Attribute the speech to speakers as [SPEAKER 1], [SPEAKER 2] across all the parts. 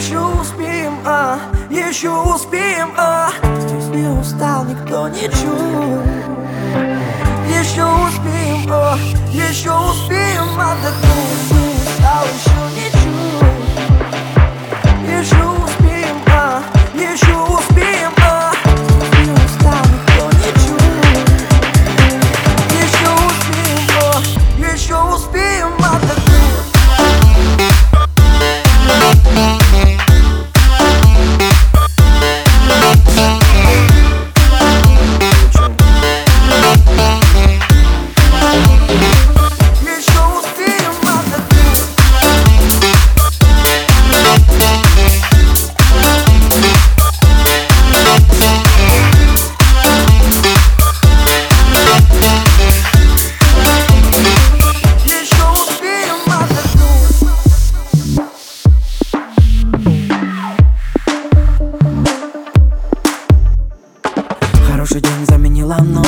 [SPEAKER 1] еще успеем, а, еще успеем, а. Здесь не устал никто ничего Еще успеем, а, еще успеем. Отдохнуть Не устал еще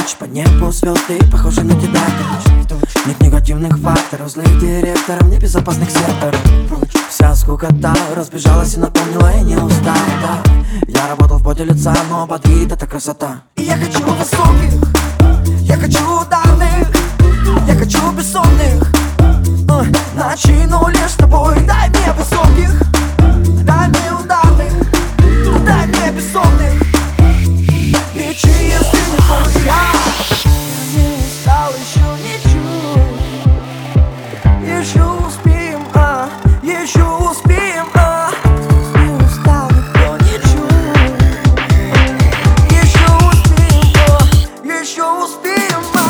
[SPEAKER 1] ночь По небу звезды похожи на тебя Нет негативных факторов, злых директоров Небезопасных секторов. Вся скукота разбежалась и напомнила Я не устал, да Я работал в поте лица, но под вид это красота. И я хочу высоких Я хочу ударных Я хочу бессонных. Ой, Ночи нули cima.